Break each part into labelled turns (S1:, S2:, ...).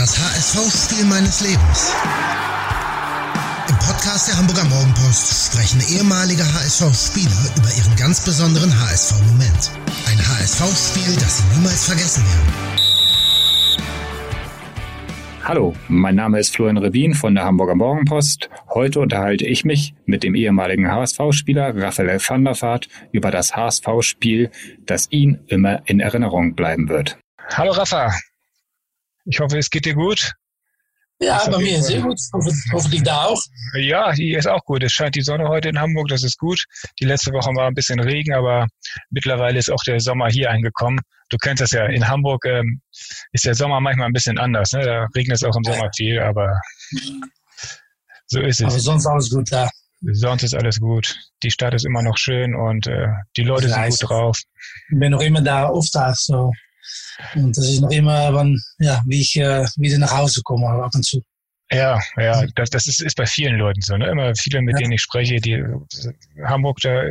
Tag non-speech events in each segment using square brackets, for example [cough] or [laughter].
S1: Das HSV-Spiel meines Lebens. Im Podcast der Hamburger Morgenpost sprechen ehemalige HSV-Spieler über ihren ganz besonderen HSV-Moment. Ein HSV-Spiel, das sie niemals vergessen werden.
S2: Hallo, mein Name ist Florian Revin von der Hamburger Morgenpost. Heute unterhalte ich mich mit dem ehemaligen HSV-Spieler Raphael van der Vaart über das HSV-Spiel, das ihn immer in Erinnerung bleiben wird. Hallo Rafa, ich hoffe, es geht dir gut.
S3: Ja, bei mir sehr gut. Hoffe, hoffentlich da auch.
S2: Ja, hier ist auch gut. Es scheint die Sonne heute in Hamburg, das ist gut. Die letzte Woche war ein bisschen Regen, aber mittlerweile ist auch der Sommer hier angekommen. Du kennst das ja, in Hamburg ähm, ist der Sommer manchmal ein bisschen anders. Ne? Da regnet es auch im Sommer viel, aber so ist es.
S3: Aber sonst alles gut da.
S2: Sonst ist alles gut. Die Stadt ist immer noch schön und äh, die Leute sind gut drauf.
S3: Ich bin noch immer da Auftag, so und das ist noch immer, wann, ja, wie ich äh, wieder nach Hause komme, ab und zu.
S2: Ja, ja, das, das ist, ist bei vielen Leuten so. Ne? Immer viele, mit ja. denen ich spreche, die Hamburg, da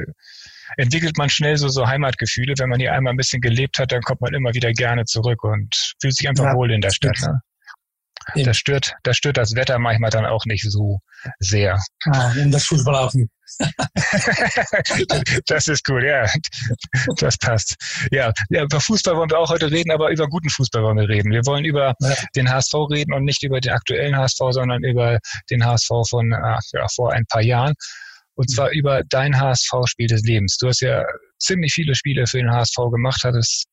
S2: entwickelt man schnell so, so Heimatgefühle. Wenn man hier einmal ein bisschen gelebt hat, dann kommt man immer wieder gerne zurück und fühlt sich einfach ja, wohl in der Stadt. Ne? Das stört, das stört das Wetter manchmal dann auch nicht so sehr.
S3: Ah, und das Fußball auch nicht.
S2: das ist cool, ja. Das passt. Ja, ja, über Fußball wollen wir auch heute reden, aber über guten Fußball wollen wir reden. Wir wollen über ja. den HSV reden und nicht über den aktuellen HSV, sondern über den HSV von ach, ja, vor ein paar Jahren. Und zwar über dein HSV-Spiel des Lebens. Du hast ja ziemlich viele Spiele für den HSV gemacht, hattest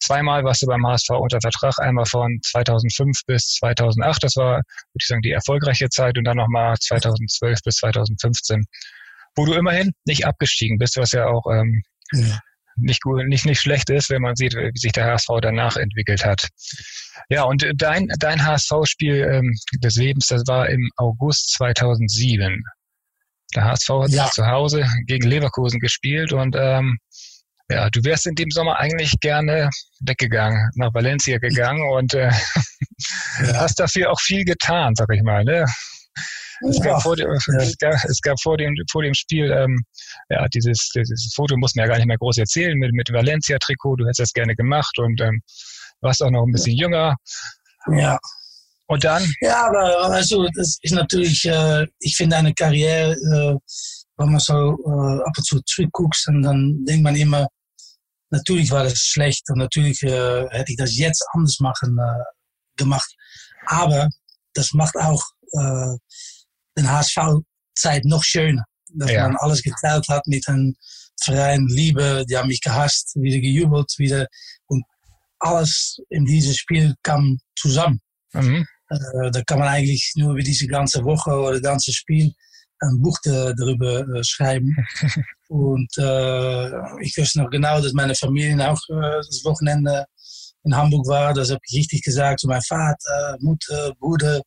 S2: Zweimal warst du beim HSV unter Vertrag, einmal von 2005 bis 2008. Das war, würde ich sagen, die erfolgreiche Zeit und dann nochmal 2012 bis 2015, wo du immerhin nicht abgestiegen bist, was ja auch ähm, ja. Nicht, gut, nicht, nicht schlecht ist, wenn man sieht, wie sich der HSV danach entwickelt hat. Ja, und dein, dein HSV-Spiel ähm, des Lebens, das war im August 2007. Der HSV hat ja. zu Hause gegen Leverkusen gespielt und ähm, ja, du wärst in dem Sommer eigentlich gerne weggegangen, nach Valencia gegangen und äh, ja. hast dafür auch viel getan, sag ich mal. Ne? Es, gab vor dem, es, gab, es gab vor dem, vor dem Spiel, ähm, ja, dieses, dieses Foto muss man ja gar nicht mehr groß erzählen mit, mit Valencia-Trikot. Du hättest das gerne gemacht und ähm, warst auch noch ein bisschen jünger.
S3: Ja.
S2: Und dann?
S3: Ja, aber also, das ist natürlich, äh, ich finde eine Karriere, äh, wenn man so äh, ab und zu zurückguckt, und dann denkt man immer, Natürlich war das schlecht und natürlich äh, hätte ich das jetzt anders machen, äh, gemacht. Aber das macht auch äh, den HSV-Zeit noch schöner. Dass ja. man alles geteilt hat mit einem Verein, Liebe, die haben mich gehasst, wieder gejubelt, wieder. Und alles in diesem Spiel kam zusammen. Mhm. Äh, da kann man eigentlich nur über diese ganze Woche oder das ganze Spiel ein Buch darüber äh, schreiben. Und [laughs] äh, ich wusste noch genau, dass meine Familie auch äh, das Wochenende in Hamburg war. Das habe ich richtig gesagt zu meinem Vater, Mutter, Bruder.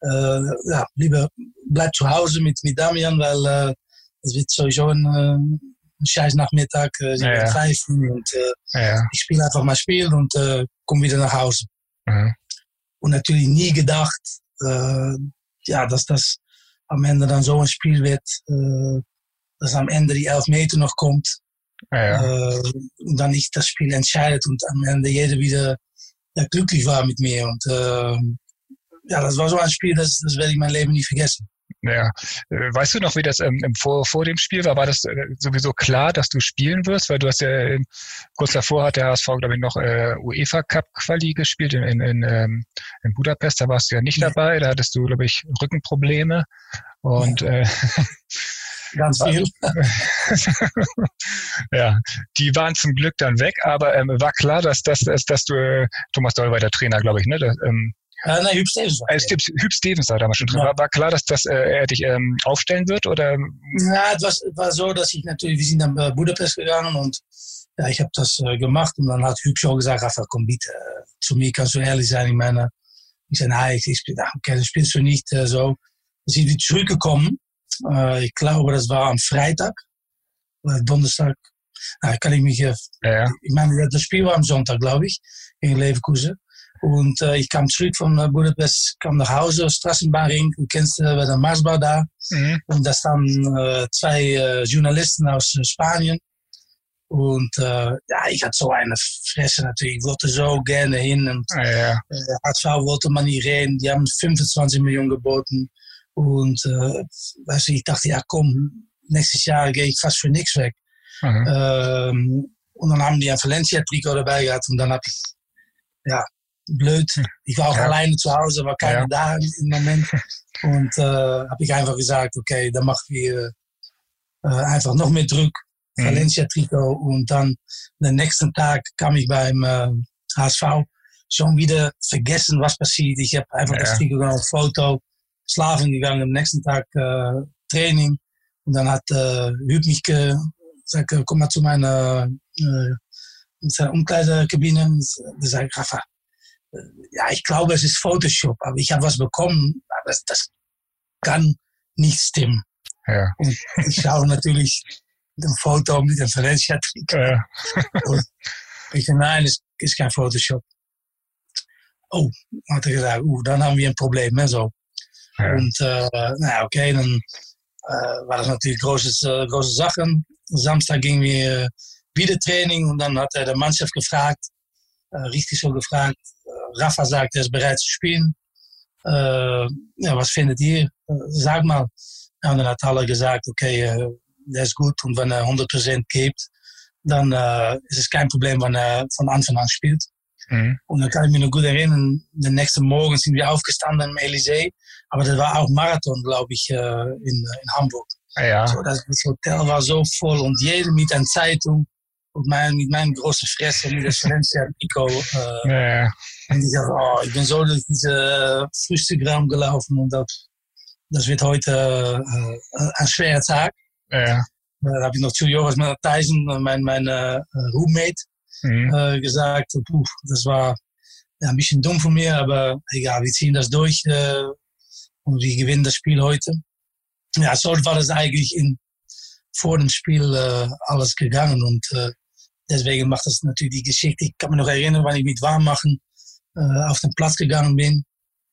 S3: Äh, ja, lieber bleib zu Hause mit, mit Damian, weil es wird sowieso ein, ein scheiß Nachmittag. Äh, sie ja, ja. und ja. ich spiele einfach mal Spiel und äh, komme wieder nach Hause. Mhm. Und natürlich nie gedacht, ja, dass das am Ende dann so ein Spiel wird, äh, dass am Ende die elf Meter noch kommt. Ja, ja. Äh, und dann ich das Spiel entscheidet und am Ende jeder wieder ja, glücklich war mit mir. Und äh, ja, das war so ein Spiel, das, das werde ich mein Leben nie vergessen.
S2: Ja, äh, weißt du noch, wie das ähm, vor, vor dem Spiel war? War das äh, sowieso klar, dass du spielen wirst? Weil du hast ja äh, kurz davor hat der HSV, glaube ich, noch äh, UEFA Cup Quali gespielt in, in, in, ähm, in Budapest. Da warst du ja nicht dabei. Da hattest du, glaube ich, Rückenprobleme. Und äh,
S3: Ganz [laughs] viel. [laughs]
S2: ja, die waren zum Glück dann weg, aber ähm, war klar, dass, dass, dass, dass du, äh, Thomas Doll war der Trainer, glaube ich, ne? Das, ähm,
S3: äh, nein, Hüb Stevens war. Äh,
S2: Hüb Stevens war damals schon drin. Ja. War, war klar, dass, dass äh, er dich ähm, aufstellen wird? Oder?
S3: Ja, es war, war so, dass ich natürlich, wir sind dann bei Budapest gegangen und ja, ich habe das äh, gemacht und dann hat Hüb schon gesagt, Rafa, komm bitte, äh, zu mir kannst du ehrlich sein. Ich meine, ich zei, nein, ich, ich, okay, das spielst du nicht äh, so. Dann sind wir zurückgekommen. Äh, ich glaube, das war am Freitag oder Donnerstag. Na, kann ich mich, äh, ja. ich meine, das Spiel war am Sonntag, glaube ich, in Leverkusen. Und äh, ich kam zurück von äh, Budapest, kam nach Hause, Straßenbahnring, du kennst äh, bei der Marsbau da. Mhm. Und da standen äh, zwei äh, Journalisten aus Spanien. Und ja, ich hatte so eine Fresse natürlich. Ich wollte so gerne hin. Und
S2: Ja, ja.
S3: HSV wollte man nicht reden. Die haben 25 Millionen geboten. Und weißt du, ich dachte, ja komm, nächstes Jahr gehe ich fast für nichts weg.
S2: Mhm.
S3: Ähm, und dann haben die ein Valencia-Trikot dabei gehabt. Und dann habe ich, ja, blöd. Ich war auch
S2: Ja.
S3: alleine zu Hause, war keiner
S2: Ja.
S3: da im Moment. Und äh, habe ich einfach gesagt, okay, dann machen wir äh, einfach noch mehr Druck.
S2: Mhm.
S3: Valencia-Trikot. Und dann den nächsten Tag kam ich beim äh, HSV schon wieder vergessen, was passiert. Ich habe einfach
S2: Ja.
S3: das Trikot genommen, Foto, slaven gegangen. Am nächsten Tag äh, Training. Und dann hat äh, Hüb mich ge gesagt, äh, komm mal zu meiner äh, Umkleidekabine. Da sage ich, Rafa, äh, ja, ich glaube, es ist Photoshop, aber ich habe was bekommen, aber das, das kann nicht stimmen.
S2: Ja.
S3: Und ich schaue natürlich ein Foto mit dem Valencia-Trikot.
S2: Ja.
S3: Ich zei, nein, es ist kein Photoshop. Oh, hat er gesagt, oeh, dann haben wir ein Problem, ne, so.
S2: Ja.
S3: Und, äh, nou, okay, dann äh, war das natürlich große, äh, große Sachen. Samstag gingen wir wieder Training und dann hat er der Mannschaft gefragt, äh, richtig so gefragt, äh, Rafa sagt, er ist bereit zu spielen. Äh, ja, was findet ihr? Sag mal. Ja, und dann hat alle gesagt, okay, äh, der ist gut und wenn er 100% gibt, dann äh, ist es kein Problem, wenn er von Anfang an spielt.
S2: Mhm.
S3: Und dann kann ich mich noch gut erinnern, den nächsten Morgen sind wir aufgestanden im Elysee, aber das war auch Marathon, glaube ich, äh, in, in Hamburg.
S2: Ja.
S3: So, das, das Hotel war so voll und jeder mit einer Zeitung und mein, mit meinem großen Fresse mit das Valencia Nico. Äh,
S2: Ja.
S3: Und ich dachte, oh, ich bin so durch diese Frühstückraum gelaufen und das, das wird heute äh, ein schwerer Tag.
S2: Ja.
S3: Da habe ich noch zu Joris Matthijsen, mein, mein äh, Roommate,
S2: Mhm.
S3: äh, gesagt, puh, das war ja, ein bisschen dumm von mir, aber egal, wir ziehen das durch äh, und wir gewinnen das Spiel heute. Ja, so war das eigentlich in, vor dem Spiel äh, alles gegangen und äh, deswegen macht das natürlich die Geschichte. Ich kann mich noch erinnern, wann ich mit Warmmachen äh, auf den Platz gegangen bin,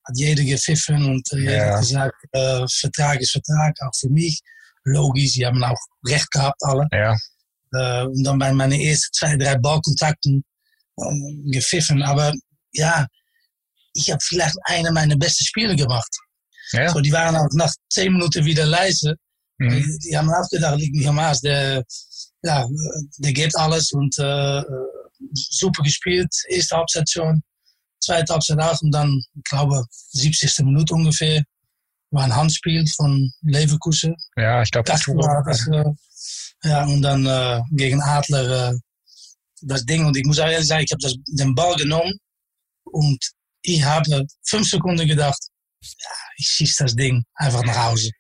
S3: hat jeder gepfiffen und äh, jeder
S2: Ja.
S3: hat gesagt, äh, Vertrag ist Vertrag, auch für mich. Logisch, die haben auch recht gehabt, alle.
S2: Ja.
S3: Äh, und dann bei meinen ersten zwei, drei Ballkontakten gepfiffen. Aber ja, ich habe vielleicht eine meiner besten Spiele gemacht.
S2: Ja.
S3: So, die waren auch nach zehn Minuten wieder leise.
S2: Mhm.
S3: Die, die haben auch gedacht, liegt nicht am. Der, ja, der gibt alles und äh, super gespielt. Erste Halbzeit schon, zweite Halbzeit auch. Und dann, ich glaube, 70. Minute ungefähr, war ein Handspiel von Leverkusen.
S2: Ja, ich glaube,
S3: Das war das, äh, ja, und dann äh, gegen Adler äh, das Ding. Und ich muss ehrlich sagen, ich habe den Ball genommen und ich habe fünf Sekunden gedacht, ja, ich schieße das Ding einfach nach Hause.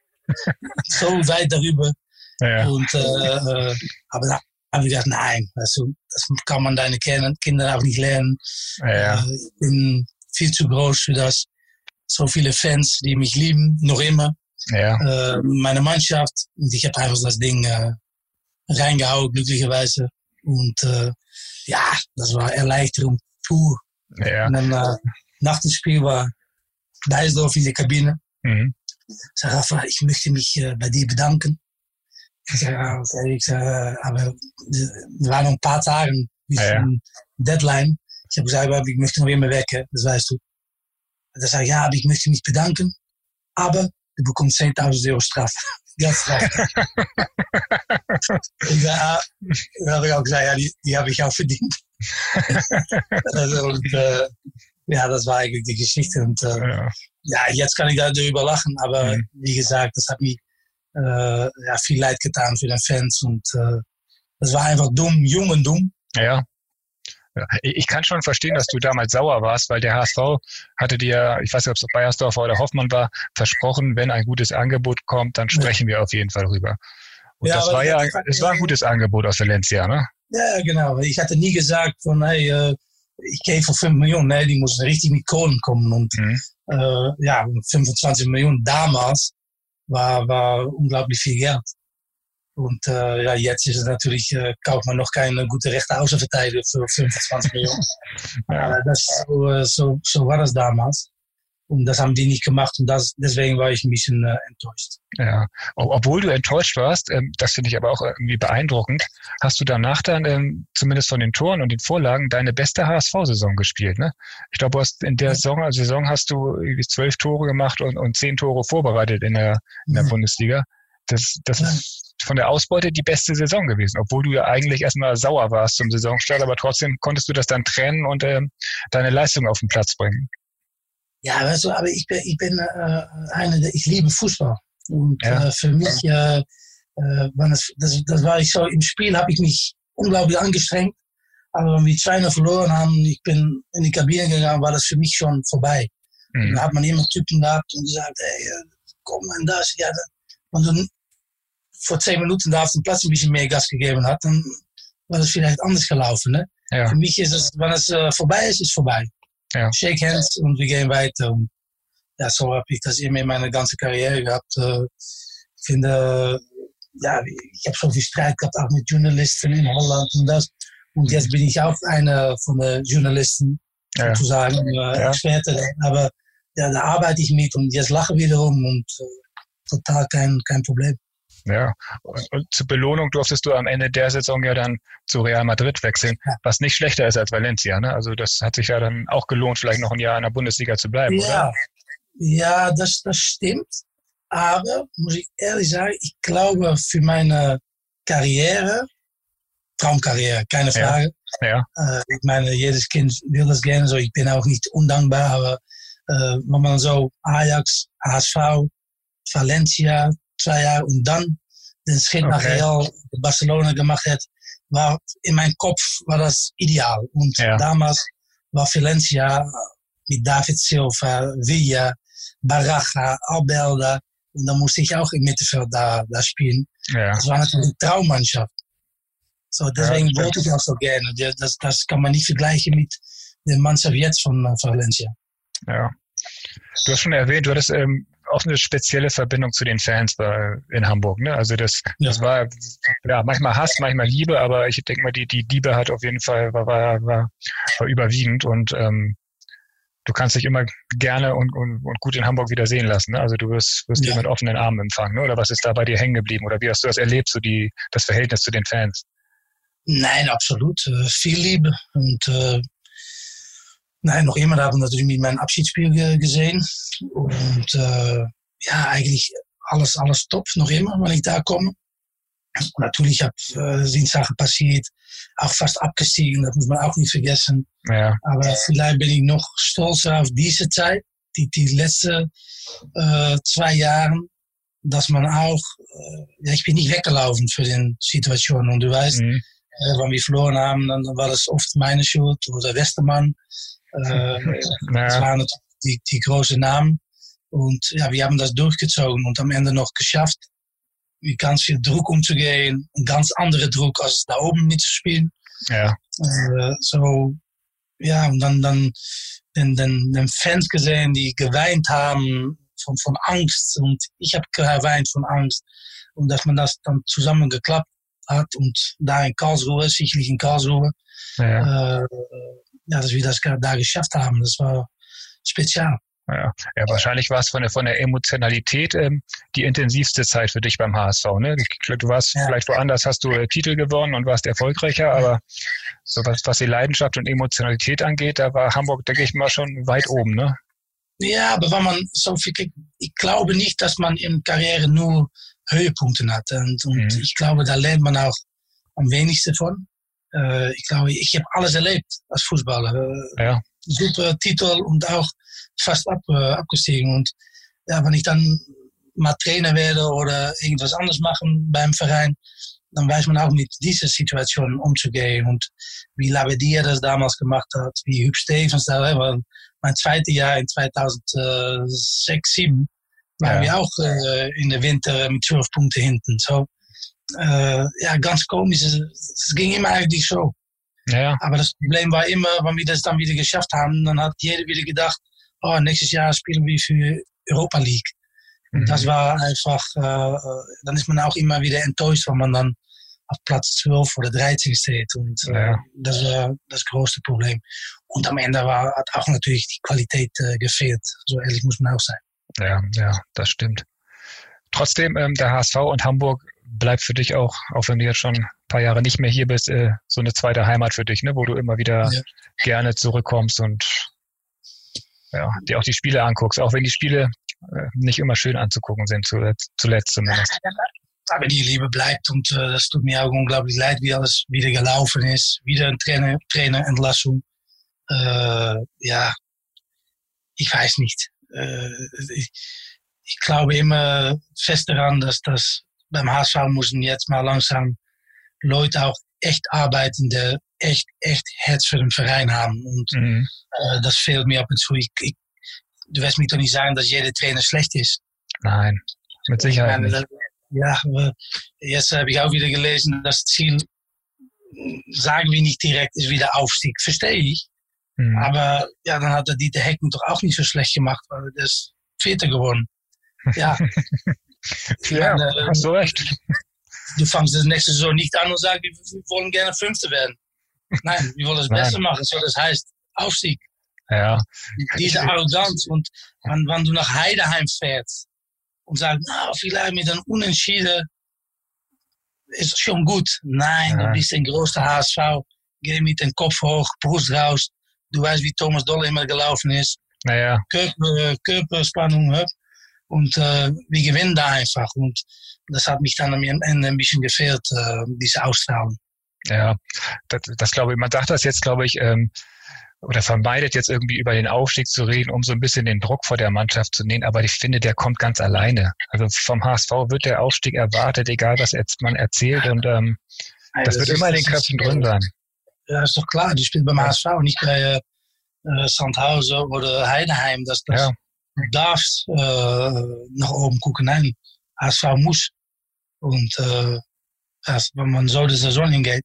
S3: So weit darüber.
S2: ja.
S3: Und, äh, äh, aber da habe ich gedacht, nein, weißt du, das kann man deine Kinder Kinder auch nicht lernen.
S2: ja.
S3: Äh, ich bin viel zu groß für das. So viele Fans, die mich lieben, noch immer
S2: ja.
S3: äh, meine Mannschaft. Und ich habe einfach das Ding äh, reingehauen, glücklicherweise. Und äh, ja, das war Erleichterung pur.
S2: ja.
S3: Und dann äh, nach dem Spiel war Dijsdorf in der Kabine.
S2: Mhm.
S3: Rafa, ich möchte mich äh, bei dir bedanken. Ich sage, ah, okay. ich äh, aber es waren noch ein paar Tage bis
S2: Ja, ja.
S3: zum Deadline. Ich habe gesagt, ich möchte noch immer weg, das weißt du. Dann sage ich, ja, aber ich möchte mich bedanken, aber du bekommst 10.000 Euro Straf. Ganz recht. ich ah, dann habe ich auch gesagt, ja, die, die habe ich auch verdient. [laughs] also, und, äh, ja, das war eigentlich die Geschichte. Und äh,
S2: Ja.
S3: Ja, jetzt kann ich darüber lachen, aber
S2: Mhm.
S3: wie gesagt, das hat mir äh, ja, viel leid getan für den Fans und äh, das war einfach dumm, jung und dumm.
S2: Ja. Ja, Ich kann schon verstehen, dass du damals sauer warst, weil der HSV hatte dir, ich weiß nicht, ob es Bayersdorfer oder Hoffmann war, versprochen, wenn ein gutes Angebot kommt, dann sprechen wir auf jeden Fall rüber. Und
S3: Ja,
S2: das war ja, es war ein gutes Angebot aus Valencia, ne?
S3: Ja, genau. Ich hatte nie gesagt von, hey, äh, ich gehe für 5 Millionen. Nee, die mussten richtig mit Kohlen kommen. Und
S2: Mhm.
S3: Äh, ja, 25 Millionen damals war, war unglaublich viel Geld. Und äh, ja, jetzt ist es natürlich, äh, kauft man noch keine gute rechte Außenverteidiger für 25 Millionen. [laughs]
S2: Ja.
S3: Ja, das, so, äh, so, so war das damals. Und das haben die nicht gemacht und das, deswegen war ich ein bisschen äh, enttäuscht.
S2: Ja, obwohl du enttäuscht warst, ähm, das finde ich aber auch irgendwie beeindruckend, hast du danach dann ähm, zumindest von den Toren und den Vorlagen deine beste HSV-Saison gespielt. Ne? Ich glaube, du hast in der Saison, also Saison hast du zwölf Tore gemacht und, und zehn Tore vorbereitet in der, in der mhm. Bundesliga. Das, das ja. ist von der Ausbeute die beste Saison gewesen, obwohl du ja eigentlich erstmal sauer warst zum Saisonstart, aber trotzdem konntest du das dann trennen und ähm, deine Leistung auf den Platz bringen.
S3: Ja, du, aber ich bin, ich bin äh, eine, der, ich liebe Fußball. Und ja. äh, für mich, äh, äh, das, das, das war ich so, im Spiel habe ich mich unglaublich angestrengt. Aber wenn wir 2 verloren haben, ich bin in die Kabine gegangen, war das für mich schon vorbei. Mhm. Dann hat man immer Typen gehabt und gesagt, ey, komm und das, ja. Und dann vor zehn Minuten da auf dem Platz ein bisschen mehr Gas gegeben hat, dann war das vielleicht anders gelaufen. Ne? Ja. Für mich ist es, wenn es äh, vorbei ist, ist vorbei. Ja. Shake hands und wir gehen weiter. Und ja, so habe ich das immer in meiner ganzen Karriere gehabt. Äh, ich finde, ja, ich habe so viel Streit gehabt, auch mit Journalisten in Holland und das. Und jetzt bin ich auch einer von den Journalisten, ja. sozusagen, äh, ja. Experte. Aber ja, da arbeite ich mit und jetzt lache wiederum und äh, total kein, kein Problem.
S2: Ja, und, und, zur Belohnung durftest du am Ende der Saison ja dann zu Real Madrid wechseln, was nicht schlechter ist als Valencia. Ne? Also das hat sich ja dann auch gelohnt, vielleicht noch ein Jahr in der Bundesliga zu bleiben,
S3: ja.
S2: oder?
S3: Ja, das, das stimmt. Aber, muss ich ehrlich sagen, ich glaube für meine Karriere, Traumkarriere, keine Frage. Ja. ja. Äh, ich meine, jedes Kind will das gerne so. Ich bin auch nicht undankbar, aber äh, wenn man so Ajax, HSV, Valencia, zwei Jahre und dann den Schritt okay. nach Real Barcelona gemacht hat, war in meinem Kopf war das ideal. Und ja. damals war Valencia mit David Silva, Villa, Baraja, Albelda. Und dann musste ich auch im Mittelfeld da, da spielen. Ja. Das war natürlich eine Traummannschaft. So, deswegen ja, wollte ich auch so gerne. Das, das kann man nicht vergleichen mit der Mannschaft jetzt von, von Valencia.
S2: Ja. Du hast schon erwähnt, du hattest ähm, auch eine spezielle Verbindung zu den Fans bei, in Hamburg. Ne? Also das, ja. das war ja manchmal Hass, manchmal Liebe, aber ich denke mal, die, die Liebe hat auf jeden Fall war, war, war, war überwiegend und ähm, du kannst dich immer gerne und, und, und gut in Hamburg wieder sehen lassen. Ne? Also du wirst, wirst ja. dich mit offenen Armen empfangen. Ne? Oder was ist da bei dir hängen geblieben? Oder wie hast du das erlebt, so die, das Verhältnis zu den Fans?
S3: Nein, absolut. Äh, viel Liebe. Und äh, nein, noch immer haben wir natürlich mit meinem Abschiedsspiel gesehen. Und äh, ja, eigentlich alles, alles top, noch immer, wenn ich da komme. Natürlich hab, äh, sind Sachen passiert, auch fast abgestiegen, das muss man auch nicht vergessen. Ja. Aber vielleicht bin ich noch stolzer auf diese Zeit, die, die letzten äh, zwei Jahre, dass man auch, äh, ja, ich bin nicht weggelaufen für die Situation. Und du weißt, mhm. äh, wenn wir verloren haben, dann war das oft meine Schuld oder Westermann. Äh. Das waren die, die großen Namen. Und ja, wir haben das durchgezogen und am Ende noch geschafft, mit ganz viel Druck umzugehen. Ein ganz anderer Druck, als da oben mitzuspielen. Ja. Äh, so, ja, und dann, dann den, den, den Fans gesehen, die geweint haben von, von Angst. Und ich habe geweint von Angst. Und dass man das dann zusammen geklappt hat und da in Karlsruhe, sicherlich in Karlsruhe, ja. Äh, ja, dass wir das da geschafft haben. Das war spezial.
S2: Ja, ja wahrscheinlich war es von der, von der Emotionalität ähm, die intensivste Zeit für dich beim HSV. Ne? Du warst ja. vielleicht woanders, hast du äh, Titel gewonnen und warst erfolgreicher, aber so was, was die Leidenschaft und Emotionalität angeht, da war Hamburg, denke ich mal, schon weit oben. Ne?
S3: Ja, aber wenn man so viel, ich glaube nicht, dass man in Karriere nur Höhepunkte hat. Und, und mhm. ich glaube, da lernt man auch am wenigsten von. Äh, ich glaube, ich habe alles erlebt als Fußballer. Äh, ja. Super Titel und auch fast ab, äh, abgestiegen. Und ja, wenn ich dann mal Trainer werde oder irgendwas anderes machen beim Verein, dann weiß man auch mit dieser Situation umzugehen. Und wie Labedia das damals gemacht hat, wie Hüb Stevens da, war mein zweites Jahr in 2006, 2007, waren ja. wir auch äh, in der Winter mit 12 Punkten hinten. So, äh, ja, ganz komisch. Es ging immer eigentlich so. Ja. Aber das Problem war immer, wenn wir das dann wieder geschafft haben, dann hat jeder wieder gedacht, oh, nächstes Jahr spielen wir für Europa League. Mhm. das war einfach, äh, dann ist man auch immer wieder enttäuscht, wenn man dann auf Platz 12 oder 13 steht. Und äh, ja. das war das größte Problem. Und am Ende war, hat auch natürlich die Qualität äh, gefehlt. So ehrlich muss man auch sein.
S2: Ja, ja, das stimmt. Trotzdem, ähm, der HSV und Hamburg bleibt für dich auch, auch wenn du jetzt schon ein paar Jahre nicht mehr hier bist, äh, so eine zweite Heimat für dich, ne? wo du immer wieder ja. gerne zurückkommst und ja, dir auch die Spiele anguckst, auch wenn die Spiele äh, nicht immer schön anzugucken sind, zuletzt, zuletzt zumindest. [laughs]
S3: Aber die Liebe bleibt und äh, das tut mir auch unglaublich leid, wie alles wieder gelaufen ist. Wieder ein Trainer, Trainerentlassung. Äh, ja, ich weiß nicht. Äh, ich, ich glaube immer fest daran, dass das beim HSV müssen jetzt mal langsam Leute auch echt arbeiten, die echt, echt Herz für den Verein haben. Und mhm. äh, das fehlt mir ab und zu. Ich, ich, du wirst mir doch nicht sagen, dass jeder Trainer schlecht ist.
S2: Nein, mit Sicherheit meine, nicht.
S3: Ja, jetzt habe ich auch wieder gelesen, das Ziel, sagen wir nicht direkt, ist wieder Aufstieg. Verstehe ich. Mhm. Aber ja, dann hat der Dieter Hecken doch auch nicht so schlecht gemacht, weil er ist Vierter geworden. Ja. [laughs]
S2: ja, meine, hast du recht.
S3: Du fangst das nächste Saison nicht an und sagst, wir wollen gerne Fünfte werden. Nein, wir wollen das Beste machen. So, das heißt Aufstieg.
S2: Ja.
S3: Diese [laughs] Arroganz. Und wenn, wenn du nach Heideheim fährst und sagst, na, vielleicht mit einem Unentschieden ist schon gut. Nein, ja. du bist ein großer HSV. Geh mit dem Kopf hoch, Brust raus. Du weißt, wie Thomas Doll immer gelaufen ist.
S2: Naja.
S3: Körper, Körperspannung, hup. Und äh, wir gewinnen da einfach. Und das hat mich dann am Ende ein bisschen gefehlt, äh, diese Ausstrahlung.
S2: Ja, das, das glaube ich, man sagt das jetzt, glaube ich, ähm, oder vermeidet jetzt irgendwie über den Aufstieg zu reden, um so ein bisschen den Druck vor der Mannschaft zu nehmen. Aber ich finde, der kommt ganz alleine. Also vom HSV wird der Aufstieg erwartet, egal was jetzt man erzählt. Und ähm, das, das, wird ist, immer in den Köpfen drin sein.
S3: Ja, ist doch klar. Die spielt beim HSV, nicht bei äh, Sandhausen oder Heidenheim. Das, das, ja darfst äh, nach oben gucken. Nein, HSV muss. Und äh, wenn man so die Saison hingeht,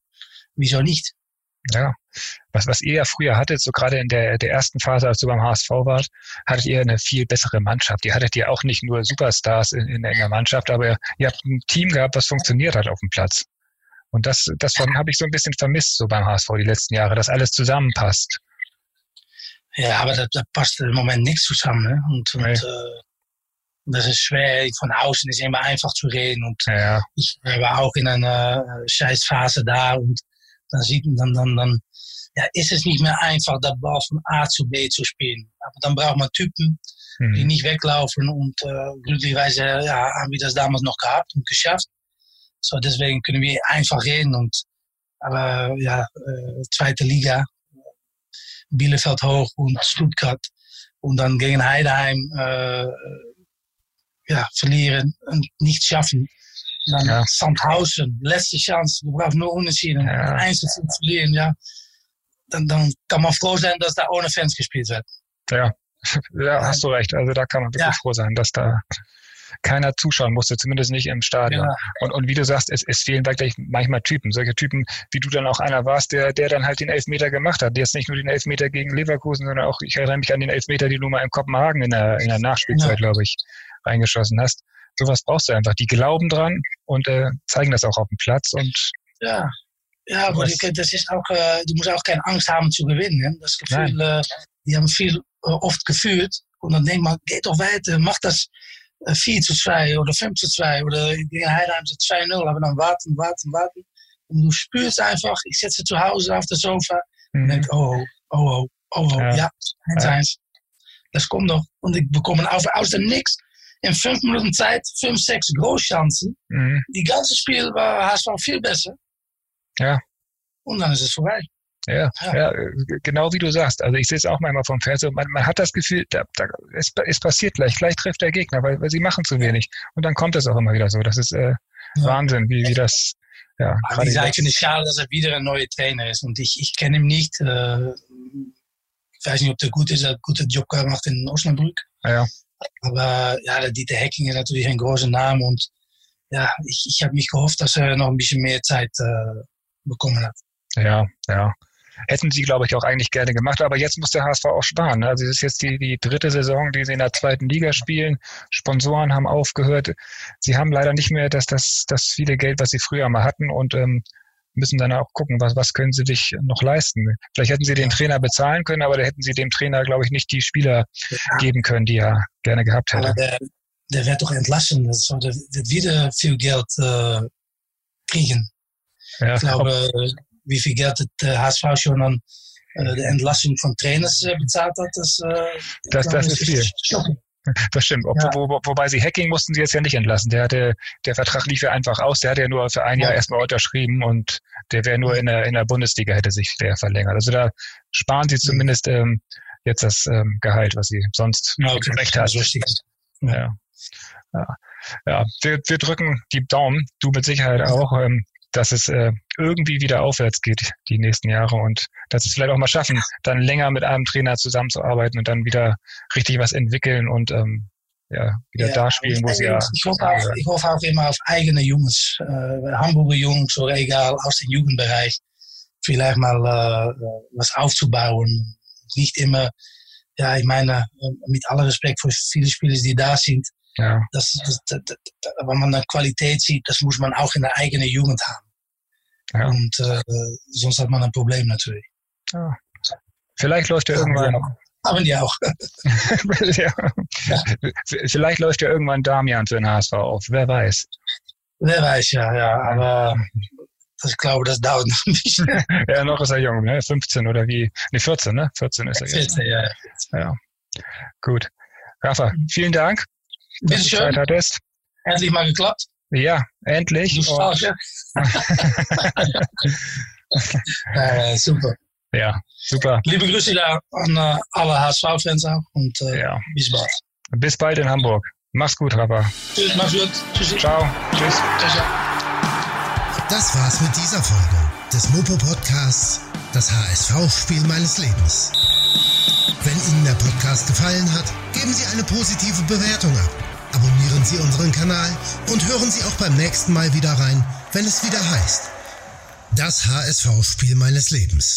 S3: wieso nicht?
S2: Ja, was, was ihr ja früher hattet, so gerade in der, der ersten Phase, als du beim HSV wart, hattet ihr eine viel bessere Mannschaft. Ihr hattet ja auch nicht nur Superstars in, in der Mannschaft, aber ihr habt ein Team gehabt, was funktioniert hat auf dem Platz. Und das, das habe ich so ein bisschen vermisst, so beim HSV die letzten Jahre, dass alles zusammenpasst.
S3: Ja, aber da, da passt im Moment nichts zusammen. Ne? Und, nee. und äh, das ist schwer. Von außen ist immer einfach zu reden. Und
S2: ja.
S3: ich war auch in einer Scheißphase da und dann sieht man dann, dann, dann ja, ist es nicht mehr einfach, der Ball von A zu B zu spielen. Aber dann braucht man Typen, mhm. die nicht weglaufen und äh, glücklicherweise ja, haben wir das damals noch gehabt und geschafft. So, deswegen können wir einfach reden und aber ja, äh, zweite Liga, Bielefeld hoch und Stuttgart und dann gegen Heideheim äh, ja, verlieren und nicht schaffen. Dann ja. Sandhausen, letzte Chance, du brauchst nur unentschieden. Ja. Eins zu verlieren, ja. Dann, dann kann man froh sein, dass da ohne Fans gespielt wird.
S2: Ja, [laughs] ja hast du recht. Also da kann man wirklich ja. froh sein, dass da keiner zuschauen musste, zumindest nicht im Stadion. Ja. Und, und wie du sagst, es, es fehlen wirklich manchmal Typen. Solche Typen, wie du dann auch einer warst, der, der dann halt den Elfmeter gemacht hat. Jetzt nicht nur den Elfmeter gegen Leverkusen, sondern auch, ich erinnere mich an den Elfmeter, den du mal in Kopenhagen in der, in der Nachspielzeit, ja. glaube ich, reingeschossen hast. Sowas brauchst du einfach. Die glauben dran und äh, zeigen das auch auf dem Platz und
S3: ja. Ja, aber das ist auch, äh, du musst auch keine Angst haben zu gewinnen. Ne? Das Gefühl, äh, die haben viel äh, oft gefühlt. Und dann denkt man, geht doch weiter, mach das 4 zu 2 oder 5 zu 2 oder gegen Heidheim so 2-0, aber dann warten, warten, warten. Und du spürst einfach, ich sitze zu Hause auf der Sofa mhm. und denk, oh, oh, oh, oh, oh, ja, ja 1-1. Ja. Das kommt noch. Und ich bekomme auf, aus dem Nix in fünf Minuten Zeit fünf, sechs Großchancen. Mhm. Die ganze Spiel war HSV viel besser.
S2: Ja.
S3: Und dann ist es vorbei.
S2: Ja, ja, ja, genau wie du sagst. Also ich sehe es auch manchmal vom Fernseher. Man, man hat das Gefühl, da, da, es, es passiert gleich, gleich trifft der Gegner, weil, weil sie machen zu wenig. Und dann kommt es auch immer wieder so. Das ist äh, ja. Wahnsinn, wie, wie das. Ja,
S3: Aber ich, finde es schade, dass er wieder ein neuer Trainer ist. Und ich, ich kenne ihn nicht. Äh, ich weiß nicht, ob der gut ist, er hat einen guten Job gemacht in Osnabrück.
S2: Ja.
S3: Aber ja, der Dieter Hecking ist natürlich ein großer Name. Und ja, ich, ich habe mich gehofft, dass er noch ein bisschen mehr Zeit äh, bekommen hat.
S2: Ja, ja. Hätten sie, glaube ich, auch eigentlich gerne gemacht. Aber jetzt muss der HSV auch sparen. Ne? Also es ist jetzt die, die dritte Saison, die sie in der zweiten Liga spielen. Sponsoren haben aufgehört. Sie haben leider nicht mehr das, das, das viele Geld, was sie früher mal hatten und ähm, müssen dann auch gucken, was, was können sie sich noch leisten. Vielleicht hätten sie den Trainer bezahlen können, aber da hätten sie dem Trainer, glaube ich, nicht die Spieler ja. geben können, die er gerne gehabt hätte. Aber
S3: der, der wird doch entlassen. Das der wird wieder viel Geld äh, kriegen. Ja, ich glaube, wie viel Geld der HSV schon an äh, der Entlassung von Trainers bezahlt hat, das,
S2: das, das ist viel. Das stimmt. Ob, ja. wo, wo, wobei sie Hacking mussten sie jetzt ja nicht entlassen. Der hatte, der Vertrag lief ja einfach aus. Der hatte ja nur für ein Jahr ja. erstmal unterschrieben und der wäre nur in der, in der Bundesliga hätte sich der verlängert. Also da sparen sie zumindest ähm, jetzt das ähm, Gehalt, was sie sonst
S3: ja, okay. recht hat.
S2: Ja. Ja. ja. Wir, wir drücken die Daumen, du mit Sicherheit auch. Ähm, dass es äh, irgendwie wieder aufwärts geht die nächsten Jahre und dass es vielleicht auch mal schaffen, dann länger mit einem Trainer zusammenzuarbeiten und dann wieder richtig was entwickeln und ähm, ja, wieder ja, da spielen, wo sie ja.
S3: Ich hoffe, auch, ich hoffe auch immer auf eigene Jungs, äh, Hamburger Jungs oder egal, aus dem Jugendbereich, vielleicht mal äh, was aufzubauen. Nicht immer, ja, ich meine, mit aller Respekt für viele Spieler, die da sind, ja. Das, das, das, wenn man eine Qualität sieht, das muss man auch in der eigenen Jugend haben. Ja. Und äh, sonst hat man ein Problem natürlich. Ja.
S2: Vielleicht läuft ja irgendwann.
S3: Haben die auch. [laughs]
S2: ja. Vielleicht läuft ja irgendwann Damian für den HSV auf. Wer weiß.
S3: Wer weiß, ja, ja. Aber ich glaube, das dauert noch ein bisschen. [laughs]
S2: ja, noch ist er jung, ne? 15 oder wie? Ne, 14, ne? 14 ist er
S3: jetzt. 14, ja.
S2: Ja. Gut. Rafa, vielen Dank dass du Zeit hattest.
S3: Endlich mal geklappt.
S2: Ja, endlich. Du
S3: stark, ja. [laughs] äh, super.
S2: Ja, super.
S3: Liebe Grüße da an äh, alle HSV-Fans auch und äh, ja. bis bald.
S2: Bis bald in Hamburg. Mach's gut, Rafa.
S3: Tschüss, mach's gut.
S2: Tschüss. Ciao. Tschüss. Ciao, ciao.
S1: Das war's mit dieser Folge des Mopo-Podcasts Das HSV-Spiel meines Lebens. Wenn Ihnen der Podcast gefallen hat, geben Sie eine positive Bewertung ab. Abonnieren Sie unseren Kanal und hören Sie auch beim nächsten Mal wieder rein, wenn es wieder heißt. Das HSV-Spiel meines Lebens.